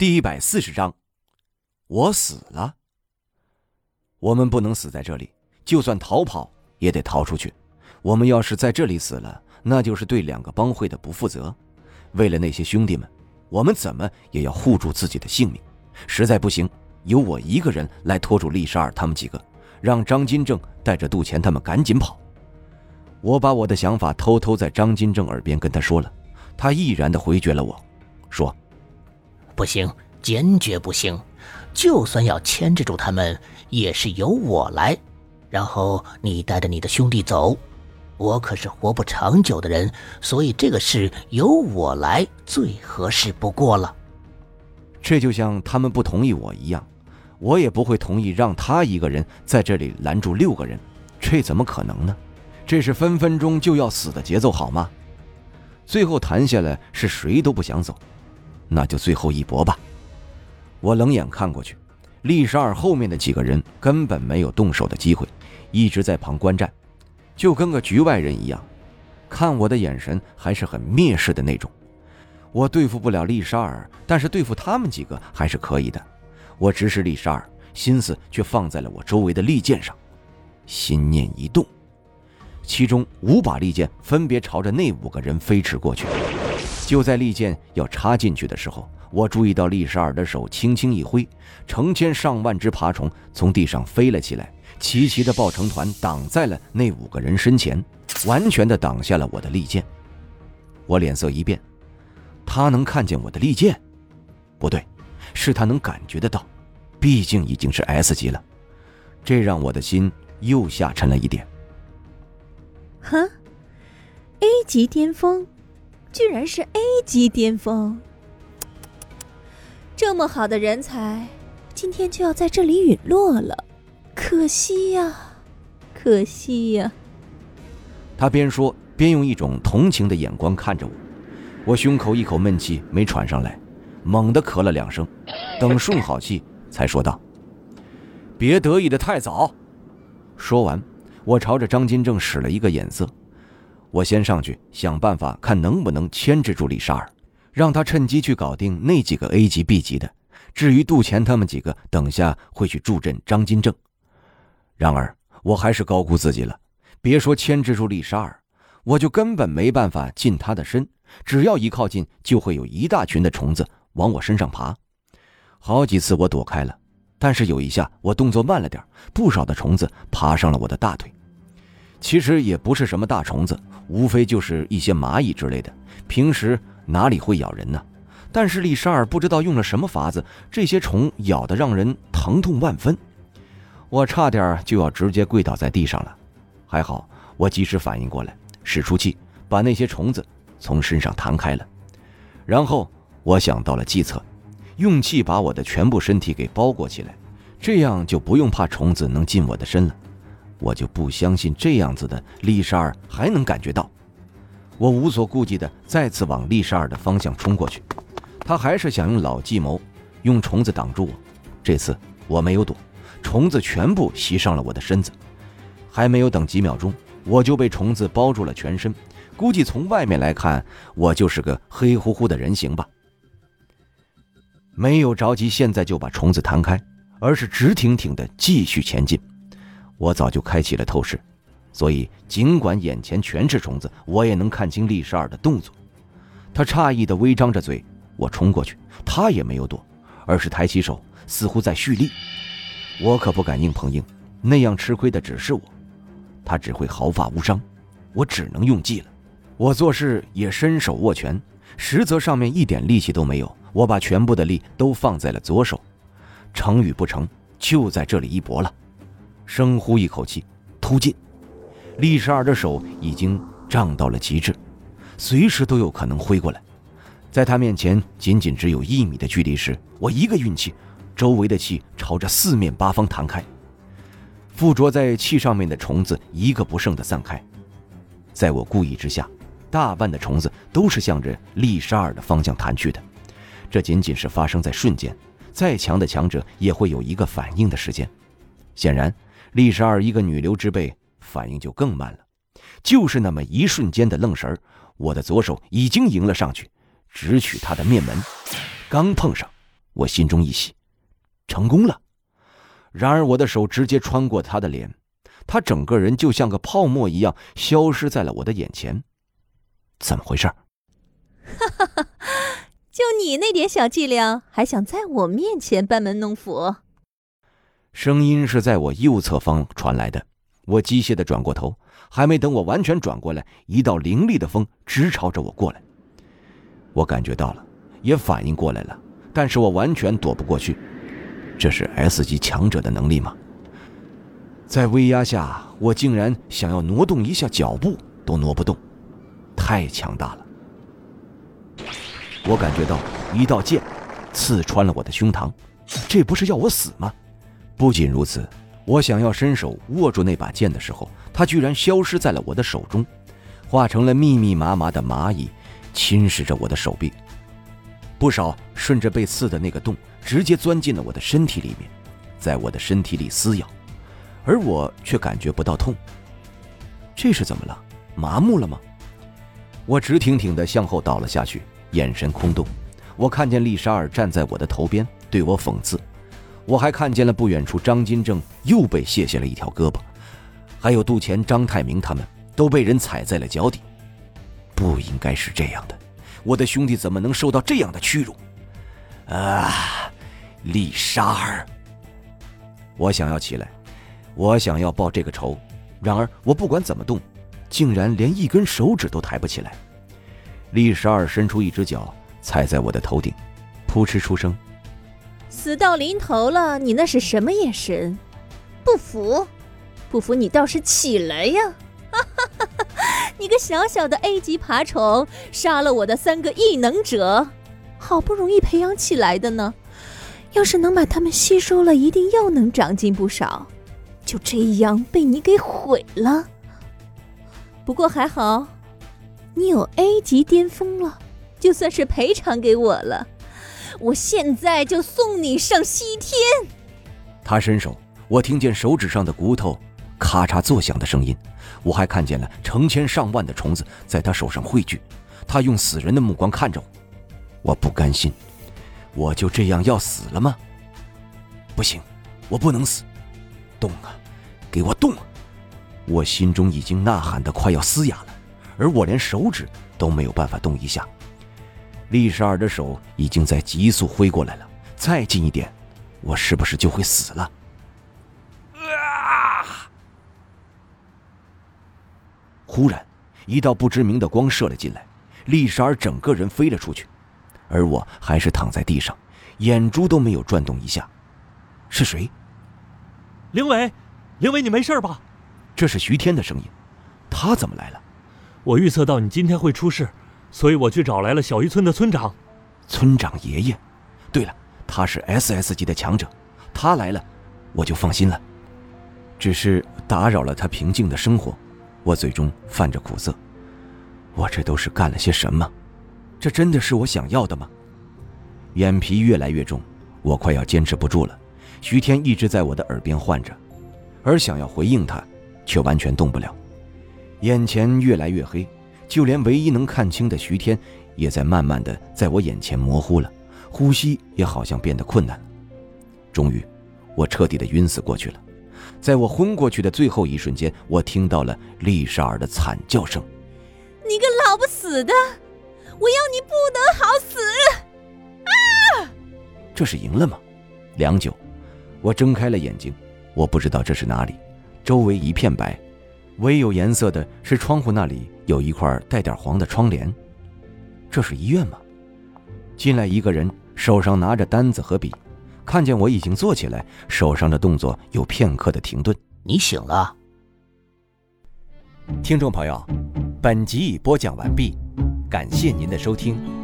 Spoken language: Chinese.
第一百四十章，我死了。我们不能死在这里，就算逃跑也得逃出去。我们要是在这里死了，那就是对两个帮会的不负责。为了那些兄弟们，我们怎么也要护住自己的性命。实在不行，由我一个人来拖住丽莎尔他们几个，让张金正带着杜钱他们赶紧跑。我把我的想法偷偷在张金正耳边跟他说了，他毅然的回绝了我，说。不行，坚决不行！就算要牵制住他们，也是由我来。然后你带着你的兄弟走，我可是活不长久的人，所以这个事由我来最合适不过了。这就像他们不同意我一样，我也不会同意让他一个人在这里拦住六个人，这怎么可能呢？这是分分钟就要死的节奏，好吗？最后谈下来是谁都不想走。那就最后一搏吧。我冷眼看过去，丽莎尔后面的几个人根本没有动手的机会，一直在旁观战，就跟个局外人一样，看我的眼神还是很蔑视的那种。我对付不了丽莎尔，但是对付他们几个还是可以的。我直视丽莎尔，心思却放在了我周围的利剑上，心念一动，其中五把利剑分别朝着那五个人飞驰过去。就在利剑要插进去的时候，我注意到利沙尔的手轻轻一挥，成千上万只爬虫从地上飞了起来，齐齐的抱成团挡在了那五个人身前，完全的挡下了我的利剑。我脸色一变，他能看见我的利剑？不对，是他能感觉得到，毕竟已经是 S 级了，这让我的心又下沉了一点。哼，A 级巅峰。居然是 A 级巅峰，这么好的人才，今天就要在这里陨落了，可惜呀，可惜呀。他边说边用一种同情的眼光看着我，我胸口一口闷气没喘上来，猛地咳了两声，等顺好气才说道：“别得意的太早。”说完，我朝着张金正使了一个眼色。我先上去想办法，看能不能牵制住李莎儿，让他趁机去搞定那几个 A 级、B 级的。至于杜钱他们几个，等下会去助阵张金正。然而，我还是高估自己了。别说牵制住李莎儿，我就根本没办法近他的身。只要一靠近，就会有一大群的虫子往我身上爬。好几次我躲开了，但是有一下我动作慢了点，不少的虫子爬上了我的大腿。其实也不是什么大虫子。无非就是一些蚂蚁之类的，平时哪里会咬人呢？但是丽莎尔不知道用了什么法子，这些虫咬得让人疼痛万分，我差点就要直接跪倒在地上了。还好我及时反应过来，使出气把那些虫子从身上弹开了。然后我想到了计策，用气把我的全部身体给包裹起来，这样就不用怕虫子能进我的身了。我就不相信这样子的丽莎尔还能感觉到。我无所顾忌的再次往丽莎尔的方向冲过去，他还是想用老计谋，用虫子挡住我。这次我没有躲，虫子全部袭上了我的身子。还没有等几秒钟，我就被虫子包住了全身。估计从外面来看，我就是个黑乎乎的人形吧。没有着急，现在就把虫子弹开，而是直挺挺的继续前进。我早就开启了透视，所以尽管眼前全是虫子，我也能看清丽莎尔的动作。他诧异的微张着嘴，我冲过去，他也没有躲，而是抬起手，似乎在蓄力。我可不敢硬碰硬，那样吃亏的只是我，他只会毫发无伤。我只能用计了。我做事也伸手握拳，实则上面一点力气都没有。我把全部的力都放在了左手，成与不成，就在这里一搏了。深呼一口气，突进。丽莎尔的手已经胀到了极致，随时都有可能挥过来。在他面前仅仅只有一米的距离时，我一个运气，周围的气朝着四面八方弹开，附着在气上面的虫子一个不剩的散开。在我故意之下，大半的虫子都是向着丽莎尔的方向弹去的。这仅仅是发生在瞬间，再强的强者也会有一个反应的时间。显然。丽莎尔一个女流之辈，反应就更慢了。就是那么一瞬间的愣神儿，我的左手已经迎了上去，直取她的面门。刚碰上，我心中一喜，成功了。然而我的手直接穿过他的脸，他整个人就像个泡沫一样消失在了我的眼前。怎么回事？哈哈哈！就你那点小伎俩，还想在我面前班门弄斧？声音是在我右侧方传来的。我机械的转过头，还没等我完全转过来，一道凌厉的风直朝着我过来。我感觉到了，也反应过来了，但是我完全躲不过去。这是 S 级强者的能力吗？在威压下，我竟然想要挪动一下脚步都挪不动，太强大了。我感觉到一道剑刺穿了我的胸膛，这不是要我死吗？不仅如此。我想要伸手握住那把剑的时候，它居然消失在了我的手中，化成了密密麻麻的蚂蚁，侵蚀着我的手臂。不少顺着被刺的那个洞，直接钻进了我的身体里面，在我的身体里撕咬，而我却感觉不到痛。这是怎么了？麻木了吗？我直挺挺地向后倒了下去，眼神空洞。我看见丽莎尔站在我的头边，对我讽刺。我还看见了不远处张金正又被卸下了一条胳膊，还有杜钱、张太明他们都被人踩在了脚底。不应该是这样的，我的兄弟怎么能受到这样的屈辱？啊，丽莎儿！我想要起来，我想要报这个仇，然而我不管怎么动，竟然连一根手指都抬不起来。丽莎儿伸出一只脚踩在我的头顶，扑哧出声。死到临头了，你那是什么眼神？不服？不服你倒是起来呀！哈哈哈哈你个小小的 A 级爬虫，杀了我的三个异能者，好不容易培养起来的呢，要是能把他们吸收了，一定又能长进不少。就这样被你给毁了。不过还好，你有 A 级巅峰了，就算是赔偿给我了。我现在就送你上西天。他伸手，我听见手指上的骨头咔嚓作响的声音，我还看见了成千上万的虫子在他手上汇聚。他用死人的目光看着我，我不甘心，我就这样要死了吗？不行，我不能死，动啊，给我动！我心中已经呐喊的快要嘶哑了，而我连手指都没有办法动一下。丽莎尔的手已经在急速挥过来了，再近一点，我是不是就会死了？啊！忽然，一道不知名的光射了进来，丽莎尔整个人飞了出去，而我还是躺在地上，眼珠都没有转动一下。是谁？灵伟，灵伟，你没事吧？这是徐天的声音，他怎么来了？我预测到你今天会出事。所以我去找来了小渔村的村长，村长爷爷。对了，他是 SS 级的强者，他来了，我就放心了。只是打扰了他平静的生活，我嘴中泛着苦涩。我这都是干了些什么？这真的是我想要的吗？眼皮越来越重，我快要坚持不住了。徐天一直在我的耳边唤着，而想要回应他，却完全动不了。眼前越来越黑。就连唯一能看清的徐天，也在慢慢的在我眼前模糊了，呼吸也好像变得困难了。终于，我彻底的晕死过去了。在我昏过去的最后一瞬间，我听到了丽莎尔的惨叫声：“你个老不死的，我要你不得好死！”啊！这是赢了吗？良久，我睁开了眼睛，我不知道这是哪里，周围一片白。唯有颜色的是窗户那里有一块带点黄的窗帘，这是医院吗？进来一个人，手上拿着单子和笔，看见我已经坐起来，手上的动作有片刻的停顿。你醒了，听众朋友，本集已播讲完毕，感谢您的收听。